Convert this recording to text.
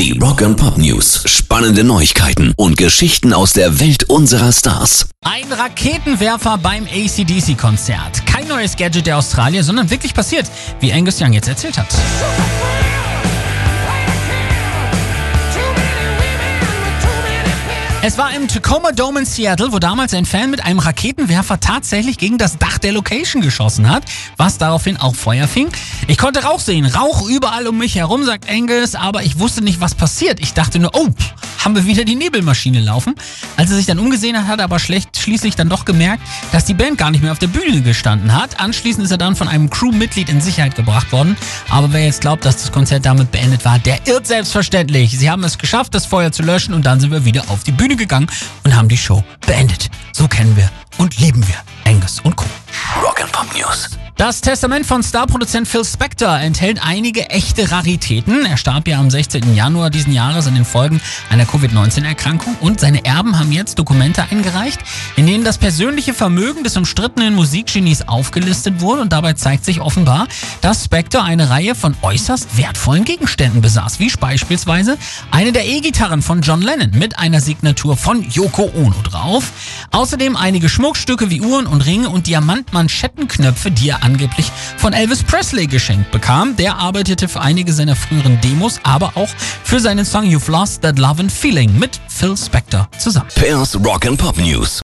Die Rock and Pop News. Spannende Neuigkeiten und Geschichten aus der Welt unserer Stars. Ein Raketenwerfer beim ACDC-Konzert. Kein neues Gadget der Australier, sondern wirklich passiert, wie Angus Young jetzt erzählt hat. Es war im Tacoma Dome in Seattle, wo damals ein Fan mit einem Raketenwerfer tatsächlich gegen das Dach der Location geschossen hat, was daraufhin auch Feuer fing. Ich konnte Rauch sehen, Rauch überall um mich herum, sagt Angus, aber ich wusste nicht, was passiert. Ich dachte nur, oh, haben wir wieder die Nebelmaschine laufen. Als er sich dann umgesehen hat, hat er aber schlecht, schließlich dann doch gemerkt, dass die Band gar nicht mehr auf der Bühne gestanden hat. Anschließend ist er dann von einem Crewmitglied in Sicherheit gebracht worden. Aber wer jetzt glaubt, dass das Konzert damit beendet war, der irrt selbstverständlich. Sie haben es geschafft, das Feuer zu löschen und dann sind wir wieder auf die Bühne gegangen und haben die Show beendet. So kennen wir und lieben wir Angus und Co. Rock and Pop News. Das Testament von Starproduzent Phil Spector enthält einige echte Raritäten. Er starb ja am 16. Januar diesen Jahres an den Folgen einer Covid-19-Erkrankung und seine Erben haben jetzt Dokumente eingereicht, in denen das persönliche Vermögen des umstrittenen Musikgenies aufgelistet wurde und dabei zeigt sich offenbar, dass Spector eine Reihe von äußerst wertvollen Gegenständen besaß, wie beispielsweise eine der E-Gitarren von John Lennon mit einer Signatur von Yoko Ono drauf, außerdem einige Schmuckstücke wie Uhren und Ringe und Diamantmanschettenknöpfe, die er angeblich von Elvis Presley geschenkt bekam. Der arbeitete für einige seiner früheren Demos, aber auch für seinen Song You've Lost That Love and Feeling mit Phil Spector zusammen. Pairs Rock and Pop News.